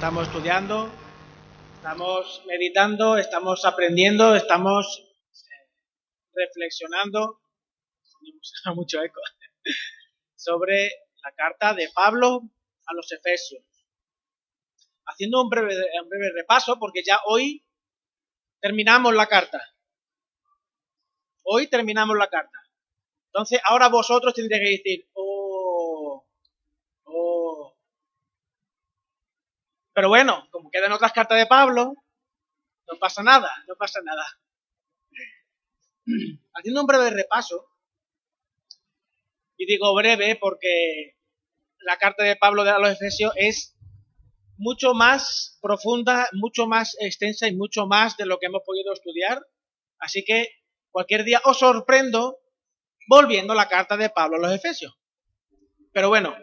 estamos estudiando, estamos meditando, estamos aprendiendo, estamos reflexionando, mucho eco, sobre la carta de Pablo a los Efesios. Haciendo un breve, un breve repaso, porque ya hoy terminamos la carta. Hoy terminamos la carta. Entonces, ahora vosotros tendréis que decir, oh. Pero bueno, como quedan otras cartas de Pablo, no pasa nada, no pasa nada. Haciendo un breve repaso, y digo breve porque la carta de Pablo a los Efesios es mucho más profunda, mucho más extensa y mucho más de lo que hemos podido estudiar. Así que cualquier día os sorprendo volviendo la carta de Pablo a los Efesios. Pero bueno,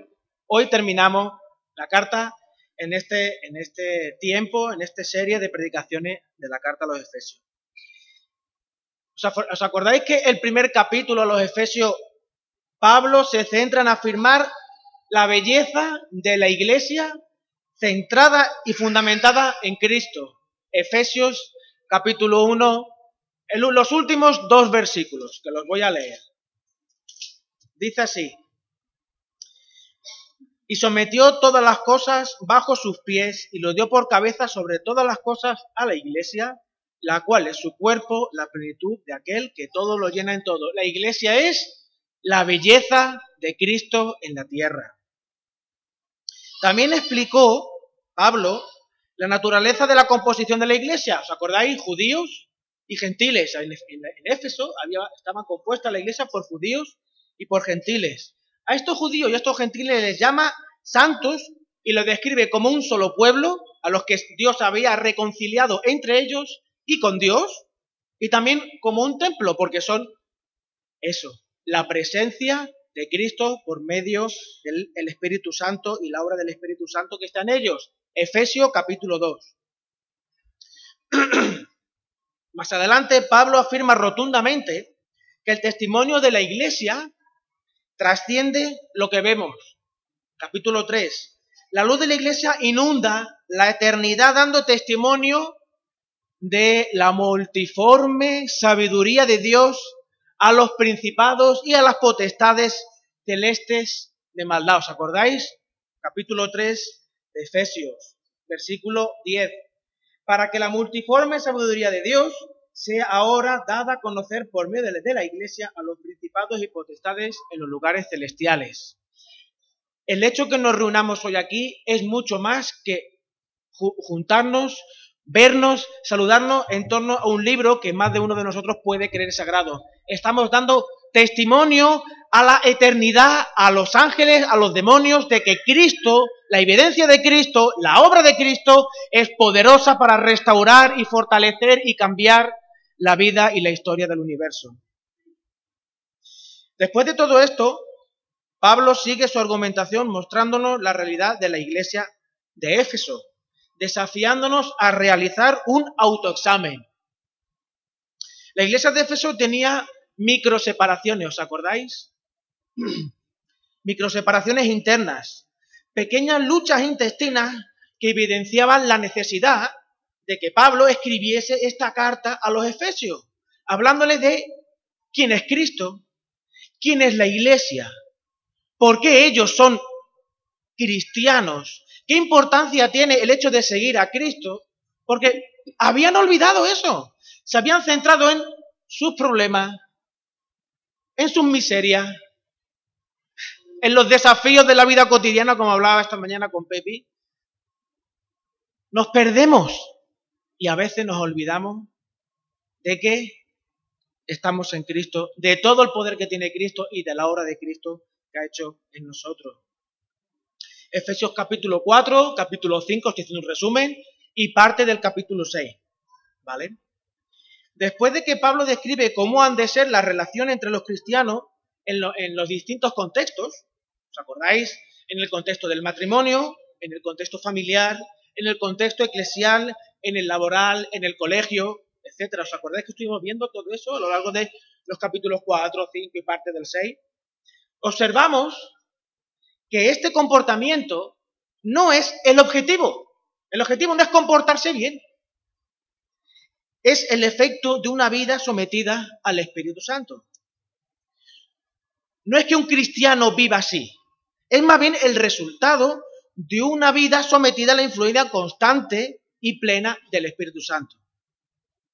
hoy terminamos la carta en este, en este tiempo, en esta serie de predicaciones de la carta a los Efesios. ¿Os acordáis que el primer capítulo a los Efesios, Pablo se centra en afirmar la belleza de la iglesia centrada y fundamentada en Cristo? Efesios capítulo 1, los últimos dos versículos, que los voy a leer. Dice así, y sometió todas las cosas bajo sus pies y lo dio por cabeza sobre todas las cosas a la iglesia, la cual es su cuerpo, la plenitud de aquel que todo lo llena en todo. La iglesia es la belleza de Cristo en la tierra. También explicó Pablo la naturaleza de la composición de la iglesia. ¿Os acordáis? Judíos y gentiles. En, Éfeso había, estaba compuesta la iglesia por judíos y por gentiles. A estos judíos y a estos gentiles les llama santos y los describe como un solo pueblo a los que Dios había reconciliado entre ellos y con Dios, y también como un templo, porque son eso, la presencia de Cristo por medio del Espíritu Santo y la obra del Espíritu Santo que está en ellos. Efesio capítulo 2. Más adelante Pablo afirma rotundamente que el testimonio de la iglesia trasciende lo que vemos. Capítulo 3. La luz de la iglesia inunda la eternidad dando testimonio de la multiforme sabiduría de Dios a los principados y a las potestades celestes de maldad. ¿Os acordáis? Capítulo 3 de Efesios, versículo 10. Para que la multiforme sabiduría de Dios sea ahora dada a conocer por medio de la Iglesia a los principados y potestades en los lugares celestiales. El hecho que nos reunamos hoy aquí es mucho más que juntarnos, vernos, saludarnos en torno a un libro que más de uno de nosotros puede creer sagrado. Estamos dando testimonio a la eternidad, a los ángeles, a los demonios, de que Cristo, la evidencia de Cristo, la obra de Cristo, es poderosa para restaurar y fortalecer y cambiar la vida y la historia del universo. Después de todo esto, Pablo sigue su argumentación mostrándonos la realidad de la iglesia de Éfeso, desafiándonos a realizar un autoexamen. La iglesia de Éfeso tenía microseparaciones, ¿os acordáis? microseparaciones internas, pequeñas luchas intestinas que evidenciaban la necesidad de que Pablo escribiese esta carta a los Efesios, hablándoles de quién es Cristo, quién es la iglesia, por qué ellos son cristianos, qué importancia tiene el hecho de seguir a Cristo, porque habían olvidado eso, se habían centrado en sus problemas, en sus miserias, en los desafíos de la vida cotidiana, como hablaba esta mañana con Pepi. Nos perdemos y a veces nos olvidamos de que estamos en Cristo, de todo el poder que tiene Cristo y de la obra de Cristo que ha hecho en nosotros. Efesios capítulo 4, capítulo 5, estoy haciendo un resumen, y parte del capítulo 6. ¿Vale? Después de que Pablo describe cómo han de ser las relaciones entre los cristianos en, en los distintos contextos, ¿os acordáis? En el contexto del matrimonio, en el contexto familiar, en el contexto eclesial, en el laboral, en el colegio, etcétera. ¿Os acordáis que estuvimos viendo todo eso a lo largo de los capítulos 4, 5 y parte del 6? Observamos que este comportamiento no es el objetivo. El objetivo no es comportarse bien. Es el efecto de una vida sometida al Espíritu Santo. No es que un cristiano viva así, es más bien el resultado de una vida sometida a la influencia constante y plena del Espíritu Santo.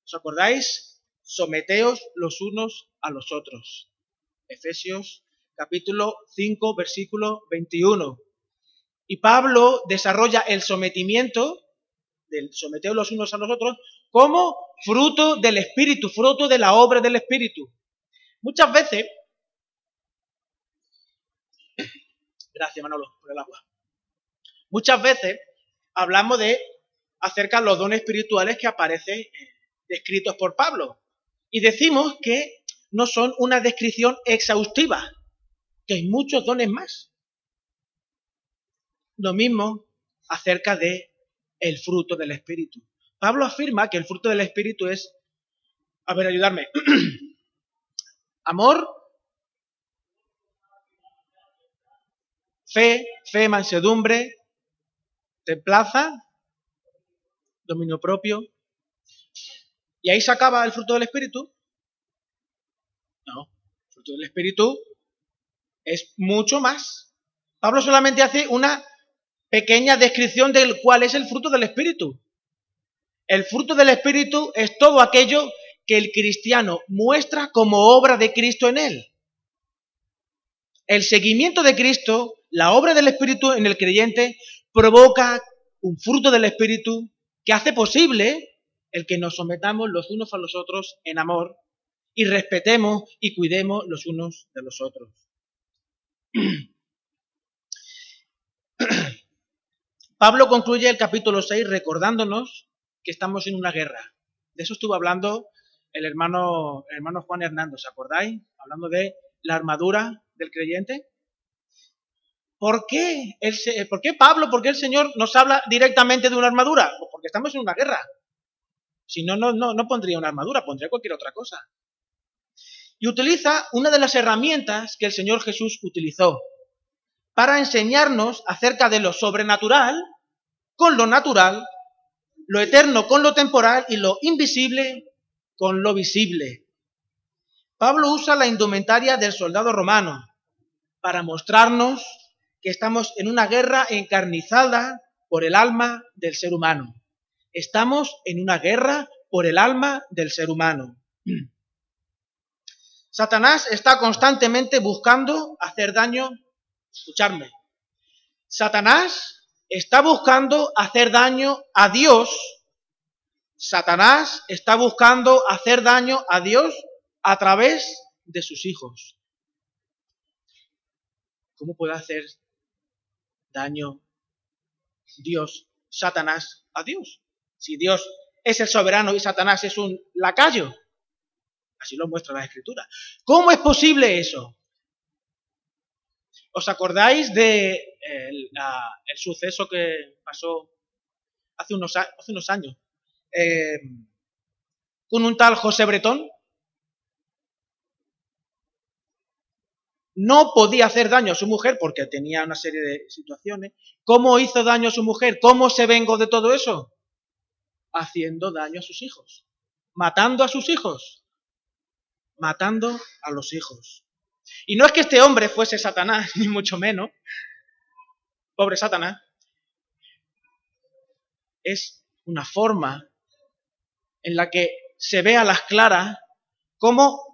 ¿Os acordáis? Someteos los unos a los otros. Efesios capítulo 5, versículo 21. Y Pablo desarrolla el sometimiento, del someteos los unos a los otros, como fruto del Espíritu, fruto de la obra del Espíritu. Muchas veces, gracias Manolo por el agua, muchas veces hablamos de acerca de los dones espirituales que aparecen eh, descritos por Pablo y decimos que no son una descripción exhaustiva, que hay muchos dones más. Lo mismo acerca de el fruto del Espíritu. Pablo afirma que el fruto del Espíritu es, a ver, ayudarme, amor, fe, fe, mansedumbre, templaza, dominio propio. ¿Y ahí se acaba el fruto del Espíritu? No, el fruto del Espíritu es mucho más. Pablo solamente hace una pequeña descripción del cuál es el fruto del Espíritu. El fruto del Espíritu es todo aquello que el cristiano muestra como obra de Cristo en él. El seguimiento de Cristo, la obra del Espíritu en el creyente, provoca un fruto del Espíritu que hace posible el que nos sometamos los unos a los otros en amor y respetemos y cuidemos los unos de los otros. Pablo concluye el capítulo 6 recordándonos que estamos en una guerra. De eso estuvo hablando el hermano, hermano Juan Hernando, ¿os acordáis? Hablando de la armadura del creyente. ¿Por qué, el, ¿Por qué Pablo, por qué el Señor nos habla directamente de una armadura? Pues porque estamos en una guerra. Si no, no, no, no pondría una armadura, pondría cualquier otra cosa. Y utiliza una de las herramientas que el Señor Jesús utilizó para enseñarnos acerca de lo sobrenatural con lo natural, lo eterno con lo temporal y lo invisible con lo visible. Pablo usa la indumentaria del soldado romano para mostrarnos que estamos en una guerra encarnizada por el alma del ser humano. Estamos en una guerra por el alma del ser humano. Satanás está constantemente buscando hacer daño escucharme, Satanás está buscando hacer daño a Dios. Satanás está buscando hacer daño a Dios a través de sus hijos. ¿Cómo puede hacer daño Dios, Satanás, a Dios? Si Dios es el soberano y Satanás es un lacayo. Así lo muestra la escritura. ¿Cómo es posible eso? ¿Os acordáis de el, suceso que pasó hace unos, hace unos años eh, con un tal José Bretón? No podía hacer daño a su mujer porque tenía una serie de situaciones. ¿Cómo hizo daño a su mujer? ¿Cómo se vengó de todo eso? Haciendo daño a sus hijos. Matando a sus hijos. Matando a los hijos. Y no es que este hombre fuese Satanás, ni mucho menos. Pobre Satanás. Es una forma en la que se ve a las claras cómo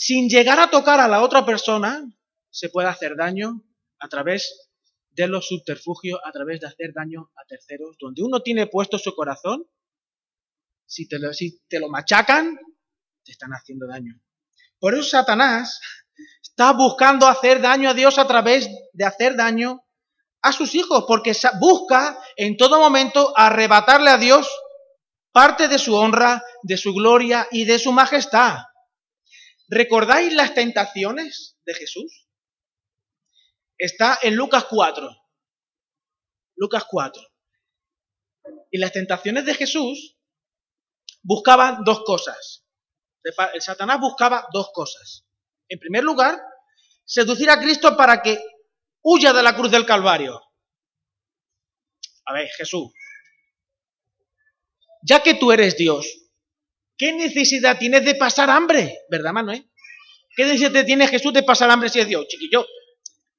sin llegar a tocar a la otra persona se puede hacer daño a través de los subterfugios, a través de hacer daño a terceros, donde uno tiene puesto su corazón, si te lo, si te lo machacan, te están haciendo daño. Por eso Satanás está buscando hacer daño a Dios a través de hacer daño a sus hijos, porque busca en todo momento arrebatarle a Dios parte de su honra, de su gloria y de su majestad. ¿Recordáis las tentaciones de Jesús? Está en Lucas 4. Lucas 4. Y las tentaciones de Jesús buscaban dos cosas. El Satanás buscaba dos cosas. En primer lugar, seducir a Cristo para que huya de la cruz del Calvario. A ver, Jesús, ya que tú eres Dios, ¿qué necesidad tienes de pasar hambre? ¿Verdad, Manuel? ¿Qué necesidad tiene Jesús de pasar hambre si es Dios? Chiquillo,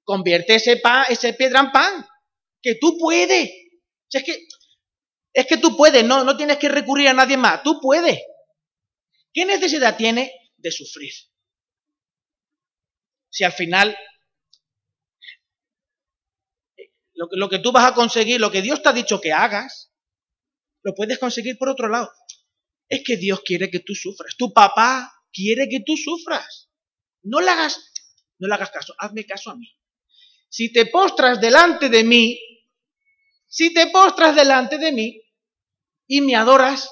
convierte ese, pan, ese piedra en pan, que tú puedes. es, que, es que tú puedes, no, no tienes que recurrir a nadie más, tú puedes. ¿Qué necesidad tiene de sufrir? Si al final lo, lo que tú vas a conseguir, lo que Dios te ha dicho que hagas, lo puedes conseguir por otro lado. Es que Dios quiere que tú sufras. Tu papá quiere que tú sufras. No le hagas, no le hagas caso, hazme caso a mí. Si te postras delante de mí, si te postras delante de mí y me adoras,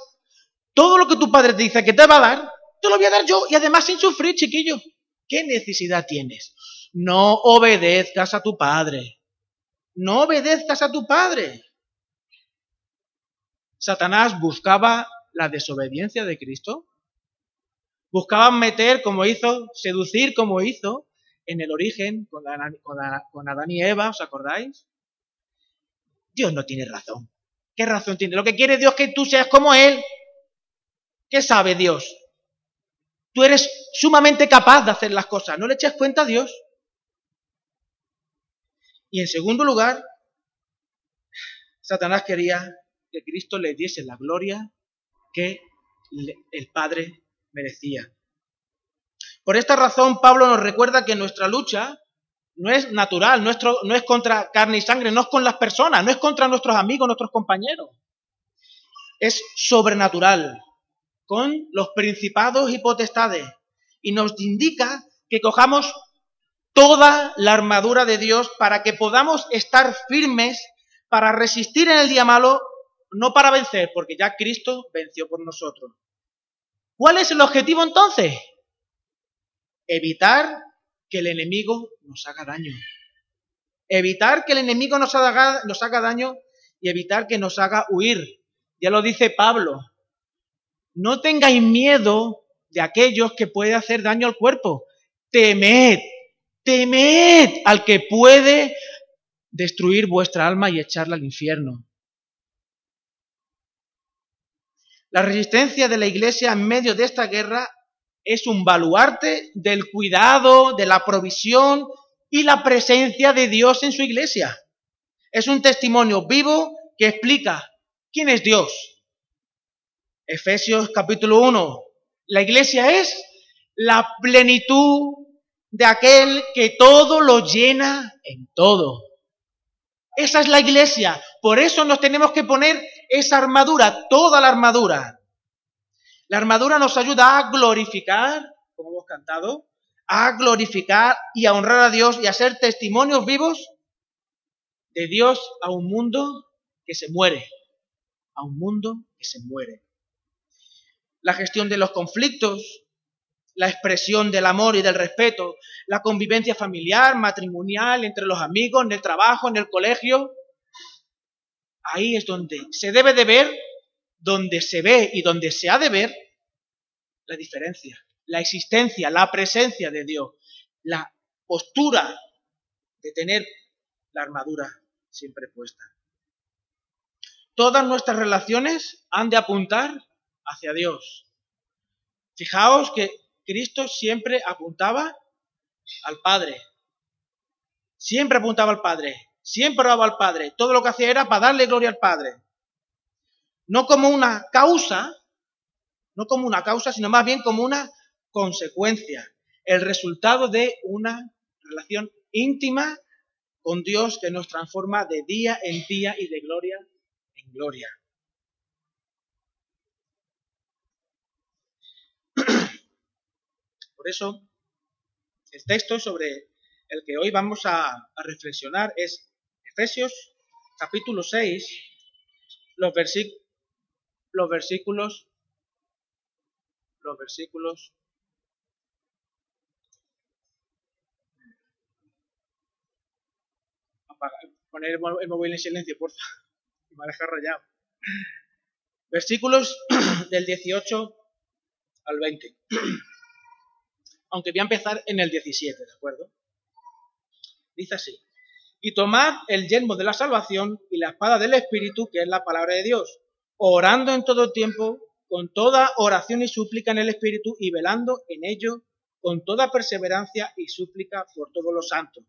todo lo que tu padre te dice que te va a dar, te lo voy a dar yo y además sin sufrir, chiquillo. ¿Qué necesidad tienes? No obedezcas a tu padre. No obedezcas a tu padre. Satanás buscaba la desobediencia de Cristo. Buscaban meter, como hizo, seducir como hizo en el origen con, Adán y Eva, ¿os acordáis? Dios no tiene razón. ¿Qué razón tiene? Lo que quiere Dios es que tú seas como Él. ¿Qué sabe Dios? Tú eres sumamente capaz de hacer las cosas. No le eches cuenta a Dios. Y en segundo lugar, Satanás quería que Cristo le diese la gloria que el Padre merecía. Por esta razón, Pablo nos recuerda que nuestra lucha no es natural, nuestro, no es contra carne y sangre, no es con las personas, no es contra nuestros amigos, nuestros compañeros. Es sobrenatural, con los principados y potestades. Y nos indica que cojamos toda la armadura de Dios para que podamos estar firmes para resistir en el día malo, no para vencer, porque ya Cristo venció por nosotros. ¿Cuál es el objetivo entonces? Evitar que el enemigo nos haga daño. Evitar que el enemigo nos haga, nos haga daño y evitar que nos haga huir. Ya lo dice Pablo. No tengáis miedo de aquellos que puede hacer daño al cuerpo. Temed, temed al que puede destruir vuestra alma y echarla al infierno. La resistencia de la Iglesia en medio de esta guerra es un baluarte del cuidado, de la provisión y la presencia de Dios en su Iglesia. Es un testimonio vivo que explica quién es Dios. Efesios capítulo 1. La Iglesia es la plenitud de aquel que todo lo llena en todo. Esa es la iglesia. Por eso nos tenemos que poner esa armadura, toda la armadura. La armadura nos ayuda a glorificar, como hemos cantado, a glorificar y a honrar a Dios y a ser testimonios vivos de Dios a un mundo que se muere, a un mundo que se muere. La gestión de los conflictos, la expresión del amor y del respeto, la convivencia familiar, matrimonial, entre los amigos, en el trabajo, en el colegio. Ahí es donde se debe de ver, donde se ve y donde se ha de ver la diferencia, la existencia, la presencia de Dios, la postura de tener la armadura siempre puesta. Todas nuestras relaciones han de apuntar hacia Dios. Fijaos que Cristo siempre apuntaba al Padre. Siempre apuntaba al Padre. Siempre oraba al Padre. Todo lo que hacía era para darle gloria al Padre. No como una causa, no como una causa, sino más bien como una consecuencia. El resultado de una relación íntima con Dios que nos transforma de día en día y de gloria en gloria. Por eso, el texto sobre el que hoy vamos a, reflexionar es Efesios capítulo 6, los, los versículos, los versículos poner el móvil en silencio, por favor, me ha dejado rayado. Versículos del 18 al 20 aunque voy a empezar en el 17, ¿de acuerdo? Dice así, y tomad el yelmo de la salvación y la espada del Espíritu, que es la palabra de Dios, orando en todo tiempo, con toda oración y súplica en el Espíritu y velando en ello con toda perseverancia y súplica por todos los santos.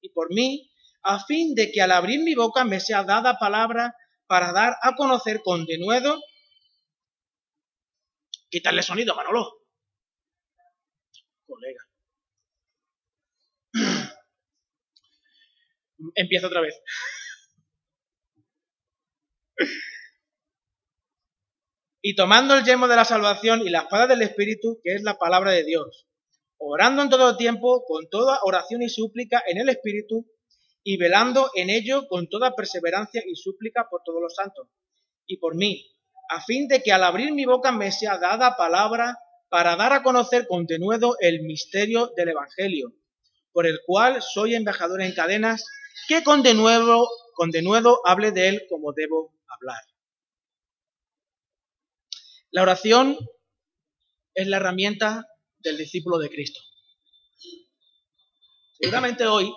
Y por mí, a fin de que al abrir mi boca me sea dada palabra para dar a conocer con denuedo. Quitarle sonido, Manolo. Empieza otra vez. y tomando el yelmo de la salvación y la espada del Espíritu, que es la palabra de Dios, orando en todo tiempo, con toda oración y súplica en el Espíritu, y velando en ello con toda perseverancia y súplica por todos los santos, y por mí, a fin de que al abrir mi boca me sea dada palabra para dar a conocer con denuedo el misterio del Evangelio, por el cual soy embajador en cadenas, que con denuedo, con denuedo hable de él como debo hablar. La oración es la herramienta del discípulo de Cristo. Seguramente hoy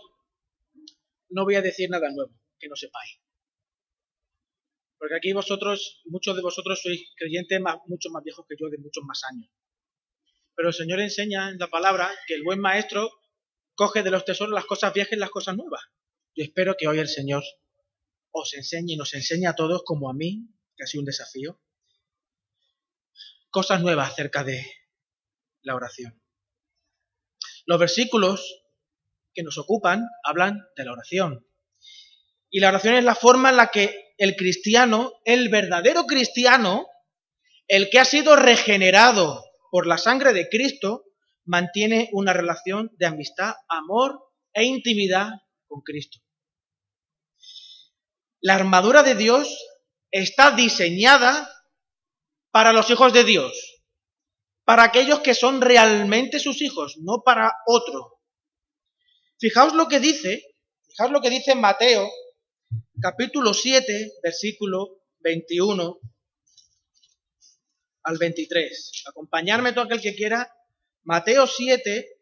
no voy a decir nada nuevo que no sepáis. Porque aquí vosotros, muchos de vosotros sois creyentes más, mucho más viejos que yo, de muchos más años. Pero el Señor enseña en la palabra que el buen maestro coge de los tesoros las cosas viejas y las cosas nuevas. Yo espero que hoy el Señor os enseñe y nos enseñe a todos, como a mí, que ha sido un desafío, cosas nuevas acerca de la oración. Los versículos que nos ocupan hablan de la oración. Y la oración es la forma en la que el cristiano, el verdadero cristiano, el que ha sido regenerado por la sangre de Cristo, mantiene una relación de amistad, amor e intimidad con Cristo. La armadura de Dios está diseñada para los hijos de Dios, para aquellos que son realmente sus hijos, no para otro. Fijaos lo que dice, fijaos lo que dice Mateo, capítulo 7, versículo 21 al 23. Acompañarme todo aquel que quiera. Mateo 7,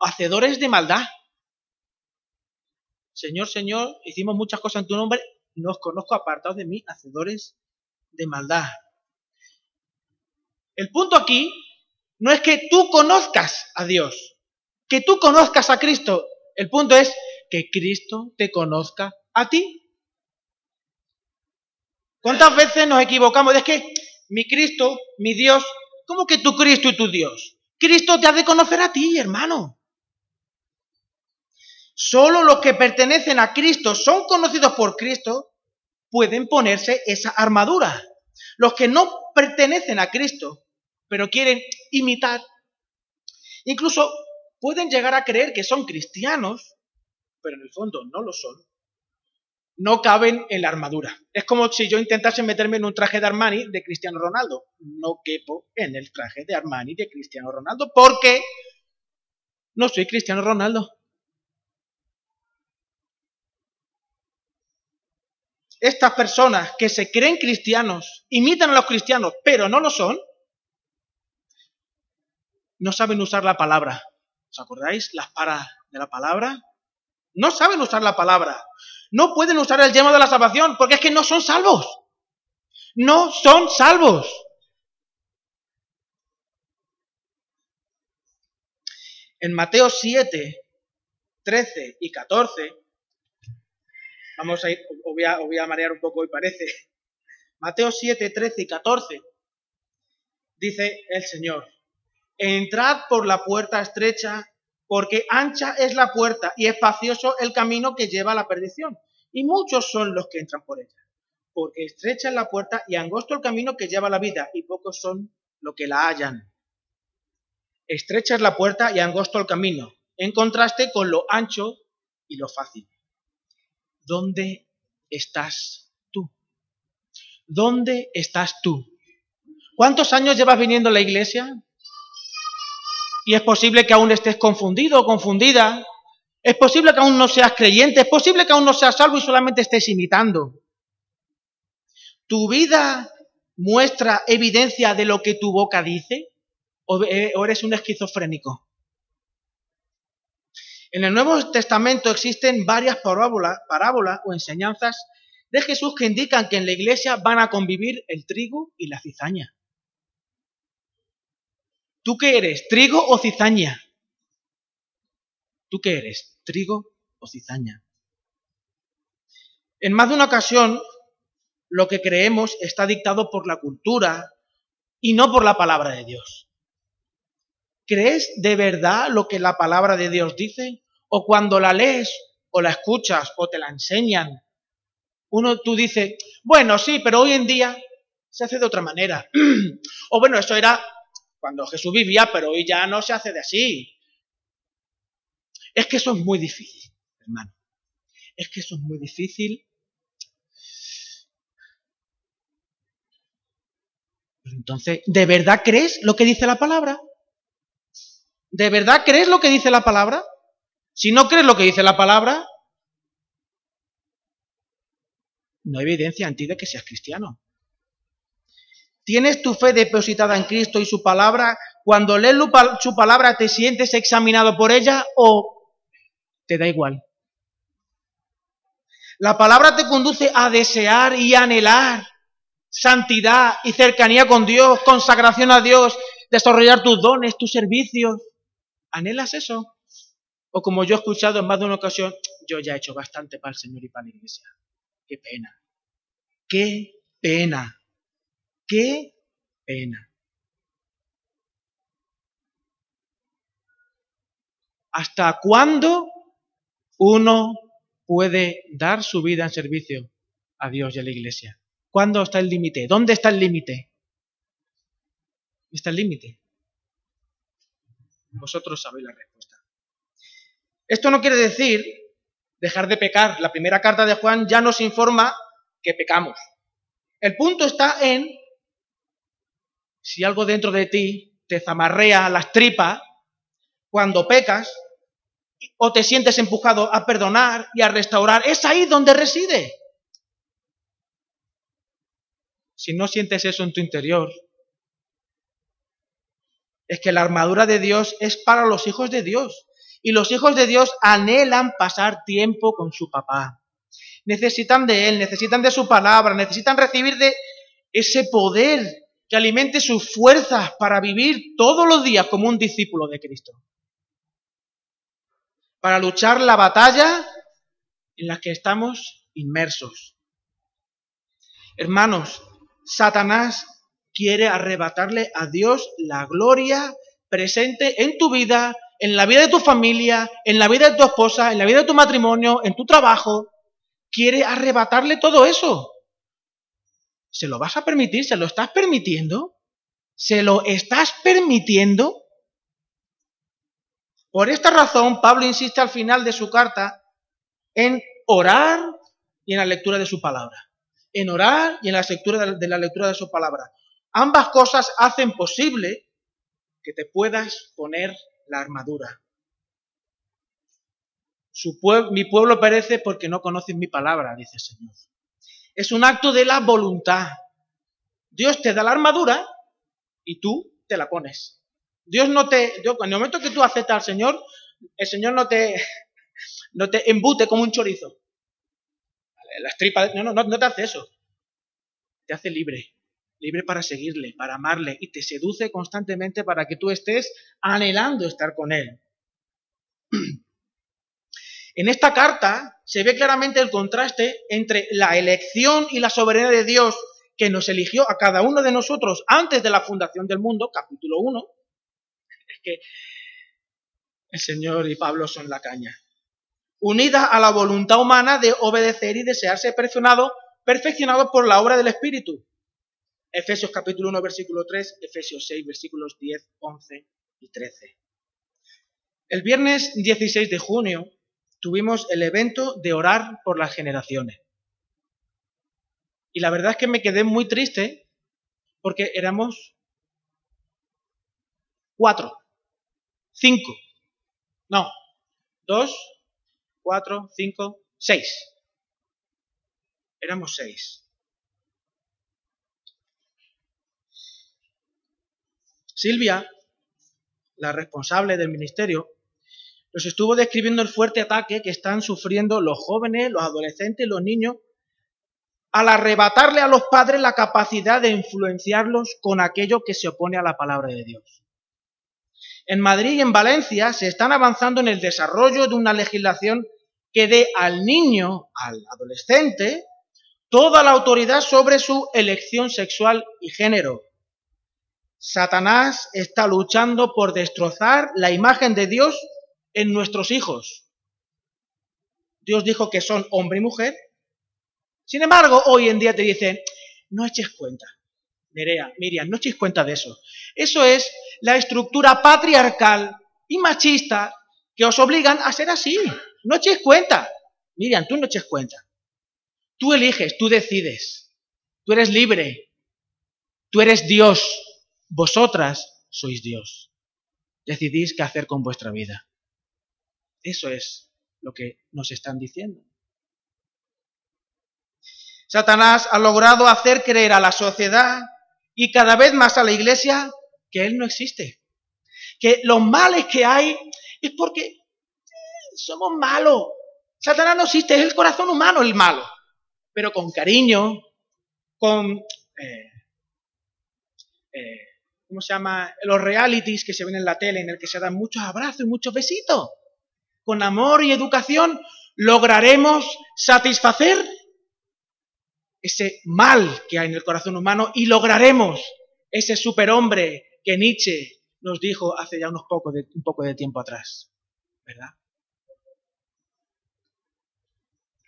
hacedores de maldad. Señor, Señor, hicimos muchas cosas en tu nombre, no os conozco, apartaos de mí, hacedores de maldad. El punto aquí no es que tú conozcas a Dios, que tú conozcas a Cristo. El punto es que Cristo te conozca a ti. ¿Cuántas veces nos equivocamos? Es que mi Cristo, mi Dios, ¿cómo que tu Cristo y tu Dios? Cristo te ha de conocer a ti, hermano. Solo los que pertenecen a Cristo, son conocidos por Cristo, pueden ponerse esa armadura. Los que no pertenecen a Cristo, pero quieren imitar, incluso pueden llegar a creer que son cristianos, pero en el fondo no lo son, no caben en la armadura. Es como si yo intentase meterme en un traje de Armani de Cristiano Ronaldo. No quepo en el traje de Armani de Cristiano Ronaldo porque no soy Cristiano Ronaldo. Estas personas que se creen cristianos, imitan a los cristianos, pero no lo son, no saben usar la palabra. ¿Os acordáis? Las paras de la palabra. No saben usar la palabra. No pueden usar el yema de la salvación porque es que no son salvos. No son salvos. En Mateo 7, 13 y 14 Vamos a ir, os voy a, marear un poco hoy parece. Mateo 7, 13 y 14. Dice el Señor, entrad por la puerta estrecha, porque ancha es la puerta y espacioso el camino que lleva a la perdición, y muchos son los que entran por ella. Porque estrecha es la puerta y angosto el camino que lleva a la vida, y pocos son los que la hallan. Estrecha es la puerta y angosto el camino, en contraste con lo ancho y lo fácil. ¿Dónde estás tú? ¿Dónde estás tú? ¿Cuántos años llevas viniendo a la iglesia? Y es posible que aún estés confundido o confundida. Es posible que aún no seas creyente. Es posible que aún no seas salvo y solamente estés imitando. ¿Tu vida muestra evidencia de lo que tu boca dice? ¿O eres un esquizofrénico? En el Nuevo Testamento existen varias parábolas, o enseñanzas de Jesús que indican que en la iglesia van a convivir el trigo y la cizaña. ¿Tú qué eres? ¿Trigo o cizaña? ¿Tú qué eres? ¿Trigo o cizaña? En más de una ocasión, lo que creemos está dictado por la cultura y no por la palabra de Dios. ¿Crees de verdad lo que la palabra de Dios dice? ¿O cuando la lees o la escuchas o te la enseñan, uno tú dices, bueno, sí, pero hoy en día se hace de otra manera. o bueno, eso era cuando Jesús vivía, pero hoy ya no se hace de así. Es que eso es muy difícil, hermano. Es que eso es muy difícil. entonces, ¿de verdad crees lo que dice la palabra? ¿De verdad crees lo que dice la palabra? Si no crees lo que dice la palabra, no hay evidencia en ti de que seas cristiano. ¿Tienes tu fe depositada en Cristo y su palabra? Cuando lees su palabra, ¿te sientes examinado por ella o te da igual? La palabra te conduce a desear y anhelar santidad y cercanía con Dios, consagración a Dios, desarrollar tus dones, tus servicios. ¿Anhelas eso? O como yo he escuchado en más de una ocasión, yo ya he hecho bastante para el Señor y para la iglesia. Qué pena. Qué pena. Qué pena. ¿Hasta cuándo uno puede dar su vida en servicio a Dios y a la iglesia? ¿Cuándo está el límite? ¿Dónde está el límite? ¿Está el límite? Vosotros sabéis la respuesta. Esto no quiere decir dejar de pecar. La primera carta de Juan ya nos informa que pecamos. El punto está en si algo dentro de ti te zamarrea las tripas cuando pecas o te sientes empujado a perdonar y a restaurar, es ahí donde reside. Si no sientes eso en tu interior, es que la armadura de Dios es para los hijos de Dios. Y los hijos de Dios anhelan pasar tiempo con su papá. Necesitan de Él, necesitan de su palabra, necesitan recibir de ese poder que alimente sus fuerzas para vivir todos los días como un discípulo de Cristo. Para luchar la batalla en la que estamos inmersos. Hermanos, Satanás quiere arrebatarle a Dios la gloria presente en tu vida, en la vida de tu familia, en la vida de tu esposa, en la vida de tu matrimonio, en tu trabajo. Quiere arrebatarle todo eso. ¿Se lo vas a permitir? ¿Se lo estás permitiendo? ¿Se lo estás permitiendo? Por esta razón, Pablo insiste al final de su carta en orar y en la lectura de su palabra. En orar y en la lectura de la lectura de su palabra. Ambas cosas hacen posible que te puedas poner la armadura. mi pueblo perece porque no conocen mi palabra, dice el Señor. Es un acto de la voluntad. Dios te da la armadura y tú te la pones. Dios no te, en el momento que tú aceptas al Señor, el Señor no te, no te embute como un chorizo. Las tripas, no, no, no te hace eso. Te hace libre libre para seguirle, para amarle, y te seduce constantemente para que tú estés anhelando estar con Él. En esta carta se ve claramente el contraste entre la elección y la soberanía de Dios que nos eligió a cada uno de nosotros antes de la fundación del mundo, capítulo 1. Es que el Señor y Pablo son la caña. Unida a la voluntad humana de obedecer y desearse perfeccionado, perfeccionado por la obra del Espíritu. Efesios capítulo 1, versículo 3, Efesios 6, versículos 10, 11 y 13. El viernes 16 de junio tuvimos el evento de orar por las generaciones. Y la verdad es que me quedé muy triste porque éramos cuatro, cinco, no, dos, cuatro, cinco, seis. Éramos seis. Silvia, la responsable del ministerio, nos estuvo describiendo el fuerte ataque que están sufriendo los jóvenes, los adolescentes, los niños, al arrebatarle a los padres la capacidad de influenciarlos con aquello que se opone a la palabra de Dios. En Madrid y en Valencia se están avanzando en el desarrollo de una legislación que dé al niño, al adolescente, toda la autoridad sobre su elección sexual y género. Satanás está luchando por destrozar la imagen de Dios en nuestros hijos. Dios dijo que son hombre y mujer. Sin embargo, hoy en día te dicen, no eches cuenta. Nerea, Miriam, no eches cuenta de eso. Eso es la estructura patriarcal y machista que os obligan a ser así. No eches cuenta. Miriam, tú no eches cuenta. Tú eliges, tú decides. Tú eres libre. Tú eres Dios. Vosotras sois Dios. Decidís qué hacer con vuestra vida. Eso es lo que nos están diciendo. Satanás ha logrado hacer creer a la sociedad y cada vez más a la iglesia que Él no existe. Que los males que hay es porque somos malos. Satanás no existe, es el corazón humano el malo. Pero con cariño, con... Eh, eh, ¿Cómo se llama? Los realities que se ven en la tele, en el que se dan muchos abrazos y muchos besitos con amor y educación, lograremos satisfacer ese mal que hay en el corazón humano y lograremos ese superhombre que Nietzsche nos dijo hace ya unos poco de, un poco de tiempo atrás. ¿Verdad?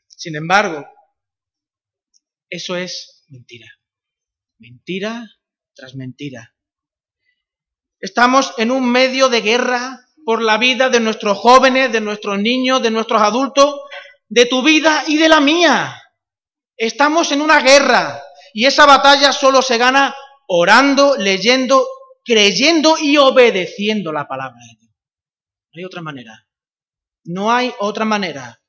Sin embargo, eso es mentira. Mentira tras mentira. Estamos en un medio de guerra por la vida de nuestros jóvenes, de nuestros niños, de nuestros adultos, de tu vida y de la mía. Estamos en una guerra y esa batalla solo se gana orando, leyendo, creyendo y obedeciendo la palabra de Dios. No hay otra manera. No hay otra manera.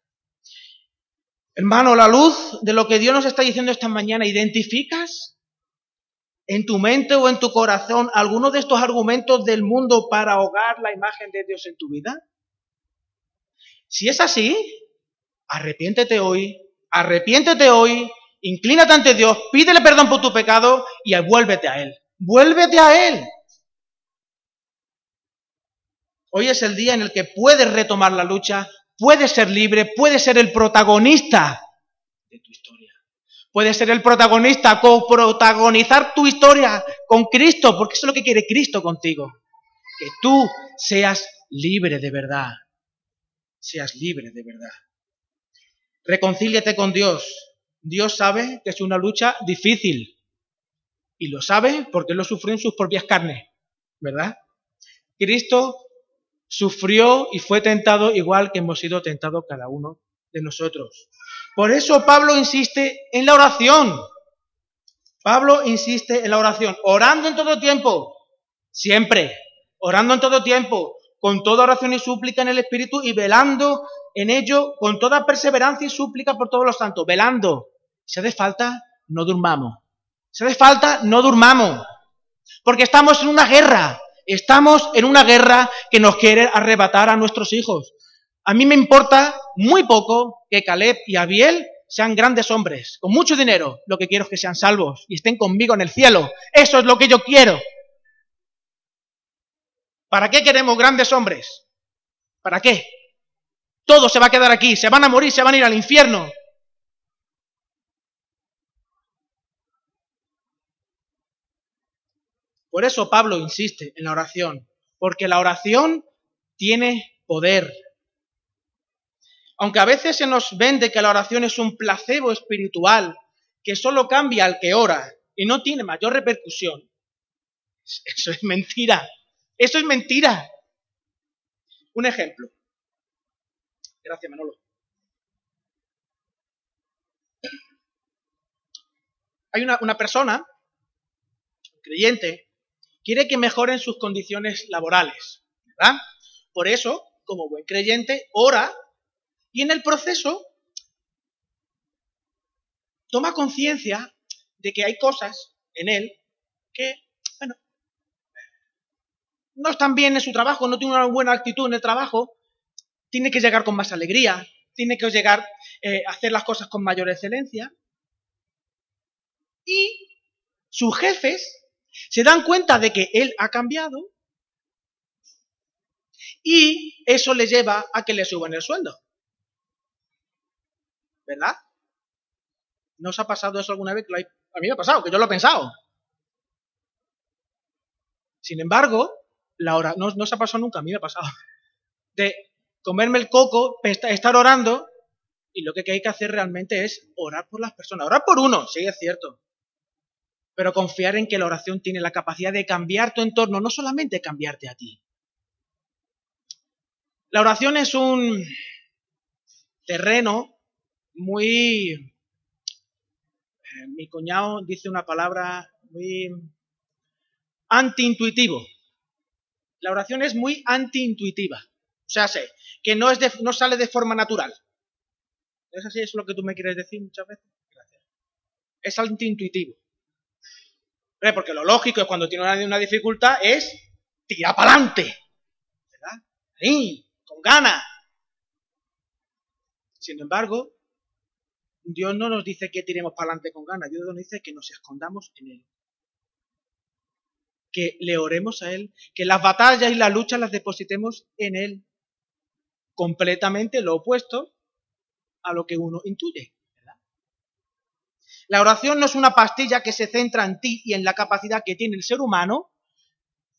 Hermano, la luz de lo que Dios nos está diciendo esta mañana, ¿identificas en tu mente o en tu corazón alguno de estos argumentos del mundo para ahogar la imagen de Dios en tu vida? Si es así, arrepiéntete hoy, arrepiéntete hoy, inclínate ante Dios, pídele perdón por tu pecado y vuélvete a Él. Vuélvete a Él. Hoy es el día en el que puedes retomar la lucha, puedes ser libre, puedes ser el protagonista de tu historia. Puedes ser el protagonista, coprotagonizar tu historia con Cristo, porque eso es lo que quiere Cristo contigo. Que tú seas libre de verdad. Seas libre de verdad. Reconcíliate con Dios. Dios sabe que es una lucha difícil. Y lo sabe porque lo sufrió en sus propias carnes. ¿Verdad? Cristo sufrió y fue tentado igual que hemos sido tentados cada uno de nosotros. Por eso Pablo insiste en la oración. Pablo insiste en la oración, orando en todo tiempo, siempre, orando en todo tiempo, con toda oración y súplica en el Espíritu y velando en ello con toda perseverancia y súplica por todos los santos, velando. Si hace falta, no durmamos. Si hace falta, no durmamos. Porque estamos en una guerra. Estamos en una guerra que nos quiere arrebatar a nuestros hijos. A mí me importa muy poco que Caleb y Abiel sean grandes hombres, con mucho dinero. Lo que quiero es que sean salvos y estén conmigo en el cielo. Eso es lo que yo quiero. ¿Para qué queremos grandes hombres? ¿Para qué? Todo se va a quedar aquí, se van a morir, se van a ir al infierno. Por eso Pablo insiste en la oración, porque la oración tiene poder, aunque a veces se nos vende que la oración es un placebo espiritual que solo cambia al que ora y no tiene mayor repercusión, eso es mentira. Eso es mentira. Un ejemplo. Gracias, Manolo. hay una, persona, creyente, quiere que mejoren sus condiciones laborales, ¿verdad? Por eso, como buen creyente, ora y en el proceso toma conciencia de que hay cosas en él que, bueno, no están bien en su trabajo, no tiene una buena actitud en el trabajo, tiene que llegar con más alegría, tiene que llegar eh, a hacer las cosas con mayor excelencia. Y sus jefes se dan cuenta de que él ha cambiado y eso le lleva a que le suban el sueldo. ¿Verdad? ¿No os ha pasado eso alguna vez? A mí me ha pasado, que yo lo he pensado. Sin embargo, la hora, no, no se ha pasado nunca, a mí me ha pasado. De comerme el coco, estar orando, y lo que hay que hacer realmente es orar por las personas. Orar por uno, sí, es cierto. Pero confiar en que la oración tiene la capacidad de cambiar tu entorno, no solamente cambiarte a ti. La oración es un terreno muy... Eh, mi cuñado dice una palabra muy antiintuitivo. La oración es muy antiintuitiva. O sea, sé, que no, es no sale de forma natural. ¿Es así? ¿Es lo que tú me quieres decir muchas veces? Gracias. Es antiintuitivo. Porque lo lógico es cuando tiene una, una dificultad es tirar para adelante. ¿Verdad? Ahí, con ganas. Sin embargo, Dios no nos dice que tiremos para adelante con ganas. Dios nos dice que nos escondamos en Él. Que le oremos a Él. Que las batallas y las luchas las depositemos en Él. Completamente lo opuesto a lo que uno intuye. La oración no es una pastilla que se centra en ti y en la capacidad que tiene el ser humano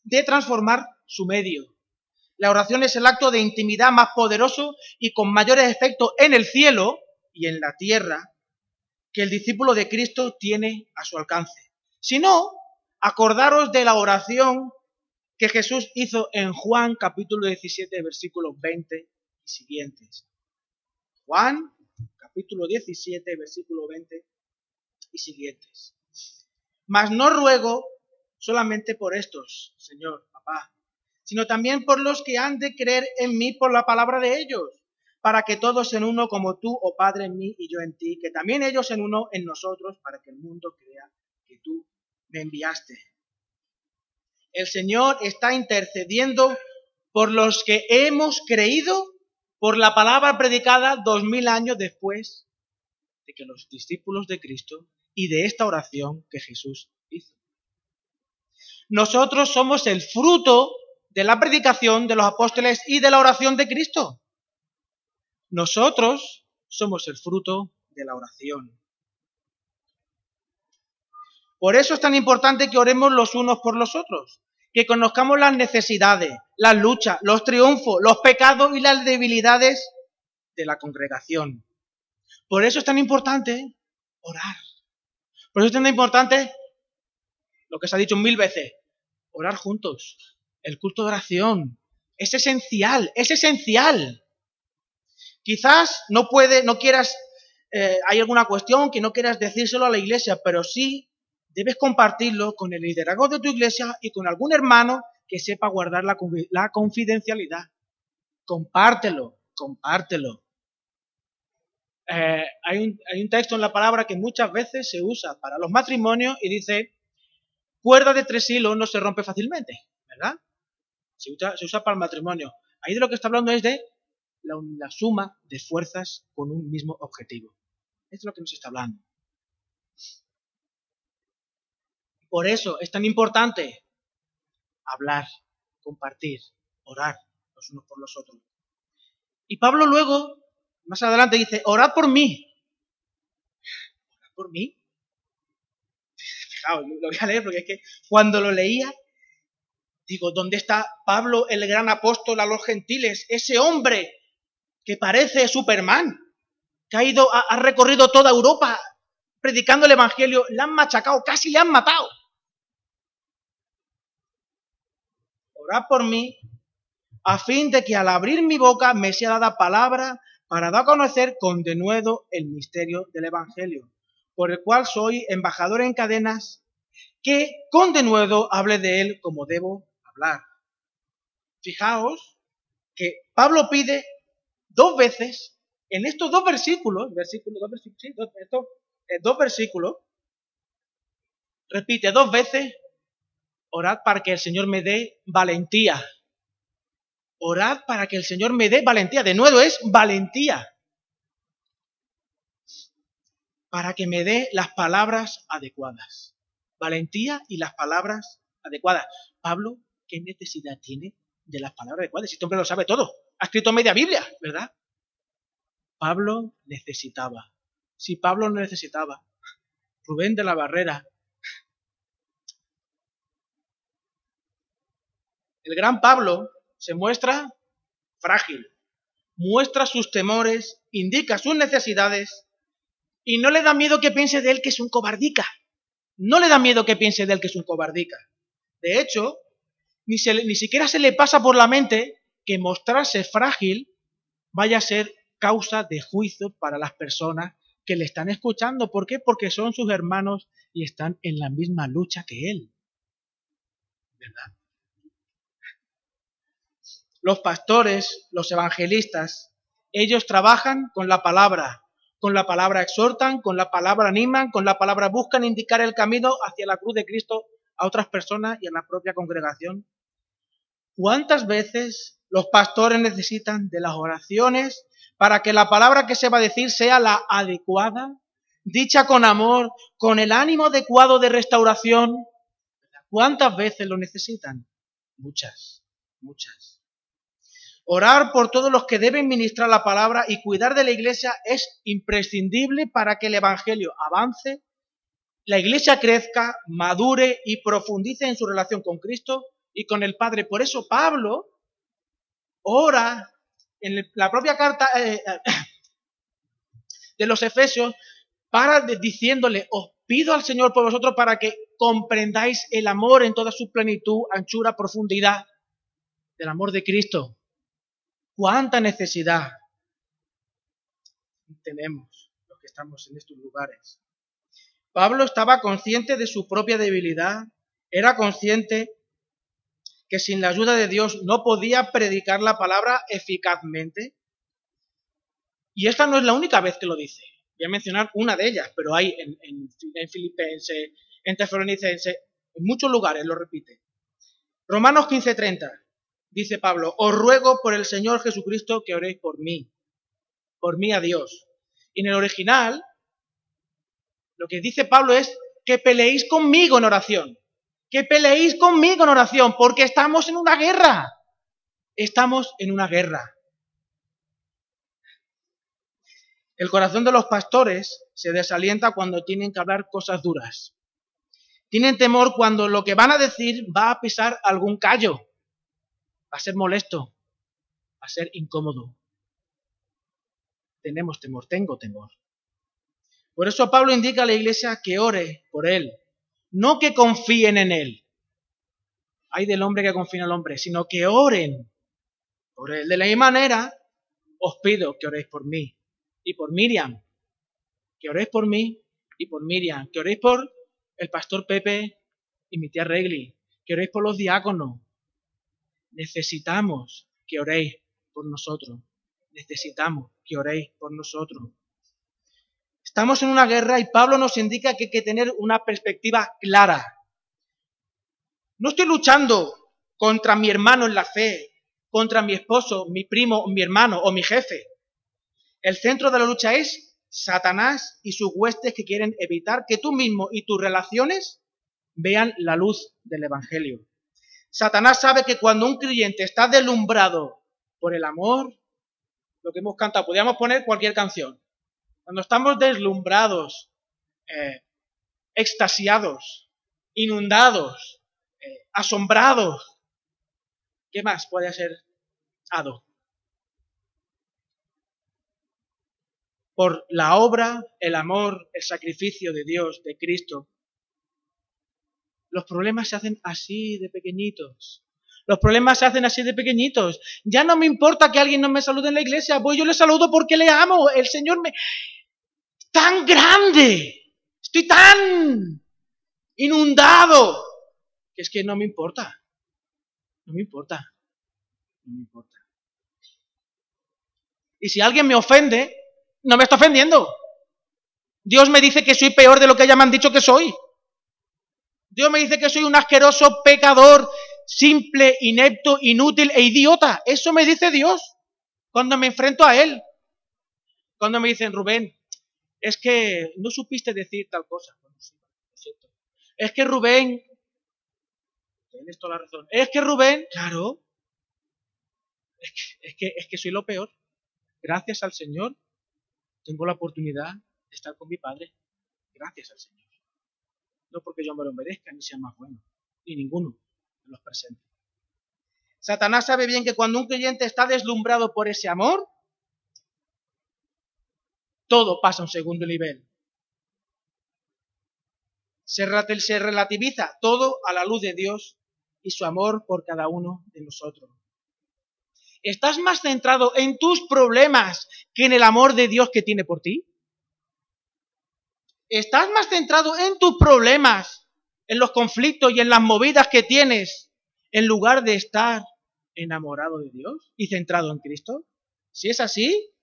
de transformar su medio. La oración es el acto de intimidad más poderoso y con mayores efectos en el cielo y en la tierra que el discípulo de Cristo tiene a su alcance. Si no, acordaros de la oración que Jesús hizo en Juan capítulo 17, versículos 20 y siguientes. Juan capítulo 17, versículo 20 y siguientes. Mas no ruego solamente por estos, Señor, papá, sino también por los que han de creer en mí por la palabra de ellos, para que todos en uno como tú, oh Padre, en mí y yo en ti, que también ellos en uno en nosotros, para que el mundo crea que tú me enviaste. El Señor está intercediendo por los que hemos creído por la palabra predicada dos mil años después de que los discípulos de Cristo y de esta oración que Jesús hizo. Nosotros somos el fruto de la predicación de los apóstoles y de la oración de Cristo. Nosotros somos el fruto de la oración. Por eso es tan importante que oremos los unos por los otros, que conozcamos las necesidades, las luchas, los triunfos, los pecados y las debilidades de la congregación. Por eso es tan importante orar. Por eso es tan importante lo que se ha dicho mil veces, orar juntos. El culto de oración es esencial, es esencial. Quizás no puede, no quieras, eh, hay alguna cuestión que no quieras decírselo a la iglesia, pero sí debes compartirlo con el liderazgo de tu iglesia y con algún hermano que sepa guardar la, confidencialidad. Compártelo, compártelo. Eh, hay, un, hay, un, texto en la palabra que muchas veces se usa para los matrimonios y dice, cuerda de tres hilos no se rompe fácilmente, ¿verdad? Se usa, se usa para el matrimonio. Ahí de lo que está hablando es de la, suma de fuerzas con un mismo objetivo. Esto es lo que nos está hablando. Por eso es tan importante hablar, compartir, orar los unos por los otros. Y Pablo luego más adelante dice, orad por mí. ¿Orad por mí? Fijaos, lo voy a leer porque es que cuando lo leía, digo, ¿dónde está Pablo, el gran apóstol a los gentiles? Ese hombre que parece Superman, que ha ido, ha recorrido toda Europa predicando el Evangelio, le han machacado, casi le han matado. Orad por mí, a fin de que al abrir mi boca me sea dada palabra para dar a conocer con denuedo el misterio del Evangelio, por el cual soy embajador en cadenas, que con denuedo hable de él como debo hablar. Fijaos que Pablo pide dos veces, en estos dos versículos, versículos, dos versículos, eh, dos versículos, repite dos veces, orad para que el Señor me dé valentía. Orad para que el Señor me dé valentía. De nuevo es valentía. Para que me dé las palabras adecuadas. Valentía y las palabras adecuadas. Pablo, ¿qué necesidad tiene de las palabras adecuadas? Este hombre lo sabe todo. Ha escrito media Biblia, ¿verdad? Pablo necesitaba. Si Pablo no necesitaba, Rubén de la Barrera, el gran Pablo se muestra frágil, muestra sus temores, indica sus necesidades y no le da miedo que piense de él que es un cobardica. No le da miedo que piense de él que es un cobardica. De hecho, ni, ni siquiera se le pasa por la mente que mostrarse frágil vaya a ser causa de juicio para las personas que le están escuchando. ¿Por qué? Porque son sus hermanos y están en la misma lucha que él. ¿Verdad? Los pastores, los evangelistas, ellos trabajan con la palabra, con la palabra exhortan, con la palabra animan, con la palabra buscan indicar el camino hacia la cruz de Cristo a otras personas y a la propia congregación. ¿Cuántas veces los pastores necesitan de las oraciones para que la palabra que se va a decir sea la adecuada, dicha con amor, con el ánimo adecuado de restauración. ¿Cuántas veces lo necesitan? Muchas, muchas. Orar por todos los que deben ministrar la palabra y cuidar de la iglesia es imprescindible para que el Evangelio avance, la iglesia crezca, madure y profundice en su relación con Cristo y con el Padre. Por eso Pablo ora en la propia carta eh, eh, de los Efesios, para diciéndole, os pido al Señor por vosotros para que comprendáis el amor en toda su plenitud, anchura, profundidad del amor de Cristo. ¿Cuánta necesidad tenemos los que estamos en estos lugares? Pablo estaba consciente de su propia debilidad, era consciente que sin la ayuda de Dios no podía predicar la palabra eficazmente. Y esta no es la única vez que lo dice. Voy a mencionar una de ellas, pero hay en, en, Filipense, en Tesalonicense, en muchos lugares lo repite. Romanos 15:30, dice Pablo, os ruego por el Señor Jesucristo que oréis por mí, por mí a Dios. Y en el original, lo que dice Pablo es que peleéis conmigo en oración que peleéis conmigo en oración, porque estamos en una guerra. Estamos en una guerra. El corazón de los pastores se desalienta cuando tienen que hablar cosas duras. Tienen temor cuando lo que van a decir va a pisar algún callo. Va a ser molesto. Va a ser incómodo. Tenemos temor, tengo temor. Por eso Pablo indica a la iglesia que ore por él, no que confíen en Él. Hay del hombre que confía en el hombre, sino que oren por Él. De la misma manera, os pido que oréis por mí y por Miriam. Que oréis por mí y por Miriam. Que oréis por el pastor Pepe y mi tía Regli. Que oréis por los diáconos. Necesitamos que oréis por nosotros. Necesitamos que oréis por nosotros. Estamos en una guerra y Pablo nos indica que hay que tener una perspectiva clara. No estoy luchando contra mi hermano en la fe, contra mi esposo, mi primo, mi hermano o mi jefe. El centro de la lucha es Satanás y sus huestes que quieren evitar que tú mismo y tus relaciones vean la luz del Evangelio. Satanás sabe que cuando un creyente está deslumbrado por el amor, lo que hemos cantado, podríamos poner cualquier canción, cuando estamos deslumbrados, eh, extasiados, inundados, eh, asombrados, ¿qué más puede ser ado? Por la obra, el amor, el sacrificio de Dios, de Cristo, los problemas se hacen así de pequeñitos. Los problemas se hacen así de pequeñitos. Ya no me importa que alguien no me salude en la iglesia. Voy, yo le saludo porque le amo. El Señor me, tan grande Estoy tan inundado que es que no me importa. No me importa. No me importa. Y si alguien me ofende, no me está ofendiendo. Dios me dice que soy peor de lo que ella me han dicho que soy. Dios me dice que soy un asqueroso pecador, simple, inepto, inútil e idiota. Eso me dice Dios cuando me enfrento a Él. Cuando me dicen, Rubén, es que no supiste decir tal cosa. Es que Rubén, tienes toda la razón. Es que Rubén, claro, es que, es que, es que soy lo peor. Gracias al Señor tengo la oportunidad de estar con mi Padre. Gracias al Señor. No porque yo me lo merezca ni sea más bueno, ni ninguno los presentes. Satanás sabe bien que cuando un creyente está deslumbrado por ese amor, todo pasa a un segundo nivel. Se, relativiza todo a la luz de Dios y su amor por cada uno de nosotros. ¿Estás más centrado en tus problemas que en el amor de Dios que tiene por ti? ¿Estás más centrado en tus problemas, en los conflictos y en las movidas que tienes, en lugar de estar enamorado de Dios y centrado en Cristo? Si es así,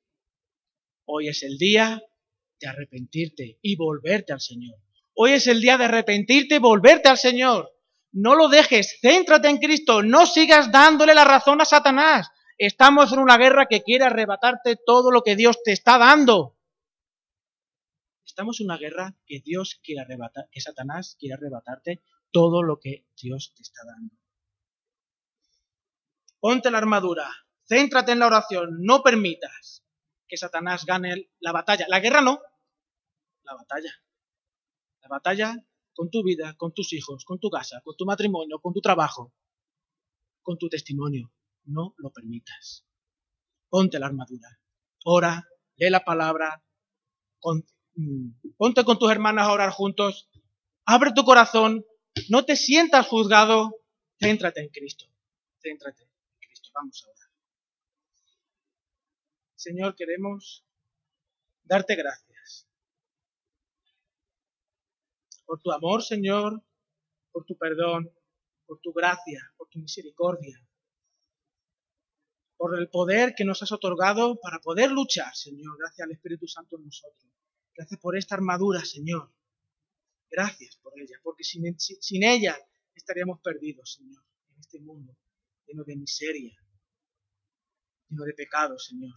hoy es el día de arrepentirte y volverte al Señor. Hoy es el día de arrepentirte y volverte al Señor. No lo dejes, céntrate en Cristo, no sigas dándole la razón a Satanás. Estamos en una guerra que quiere arrebatarte todo lo que Dios te está dando. Estamos en una guerra que Dios quiere arrebatar, que Satanás quiere arrebatarte todo lo que Dios te está dando. Ponte la armadura, céntrate en la oración, no permitas que Satanás gane la batalla. La guerra no, la batalla. La batalla con tu vida, con tus hijos, con tu casa, con tu matrimonio, con tu trabajo, con tu testimonio. No lo permitas. Ponte la armadura. Ora, lee la palabra, ponte con tus hermanas a orar juntos, abre tu corazón, no te sientas juzgado, céntrate en Cristo. Céntrate en Cristo. Vamos a orar. Señor, queremos darte gracias por tu amor, Señor, por tu perdón, por tu gracia, por tu misericordia, por el poder que nos has otorgado para poder luchar, Señor. Gracias al Espíritu Santo en nosotros. Gracias por esta armadura, Señor. Gracias por ella, porque sin, ella estaríamos perdidos, Señor, en este mundo lleno de miseria, lleno de pecado, Señor.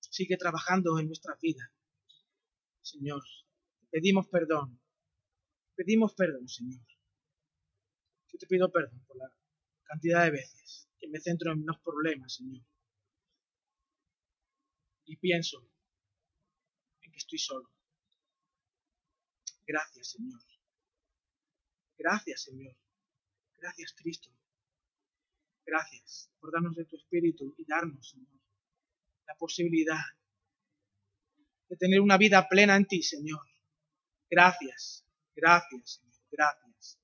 Sigue trabajando en nuestra vida, Señor. Pedimos perdón. Pedimos perdón, Señor. Yo te pido perdón por la cantidad de veces que me centro en los problemas, Señor. Y pienso estoy solo. Gracias, Señor. Gracias, Señor. Gracias, Cristo. Gracias por darnos de tu Espíritu y darnos, Señor, la posibilidad de tener una vida plena en ti, Señor. Gracias, gracias, Señor, gracias.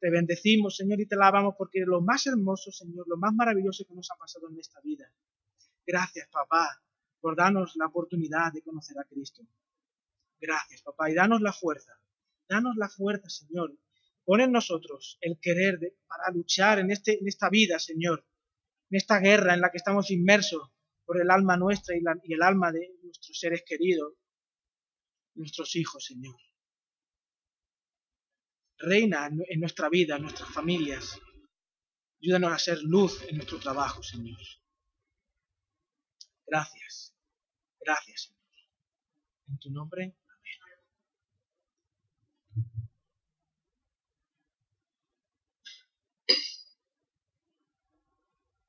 Te bendecimos, Señor, y te alabamos porque lo más hermoso, Señor, lo más maravilloso que nos ha pasado en esta vida. Gracias, papá, por darnos la oportunidad de conocer a Cristo. Gracias, papá, y danos la fuerza. Danos la fuerza, Señor. Pon en nosotros el querer para luchar en, este, en esta vida, Señor, en esta guerra en la que estamos inmersos por el alma nuestra y, y el alma de nuestros seres queridos, nuestros hijos, Señor. Reina en nuestra vida, en nuestras familias. Ayúdanos a ser luz en nuestro trabajo, Señor. Gracias. Gracias, Señor. En tu nombre.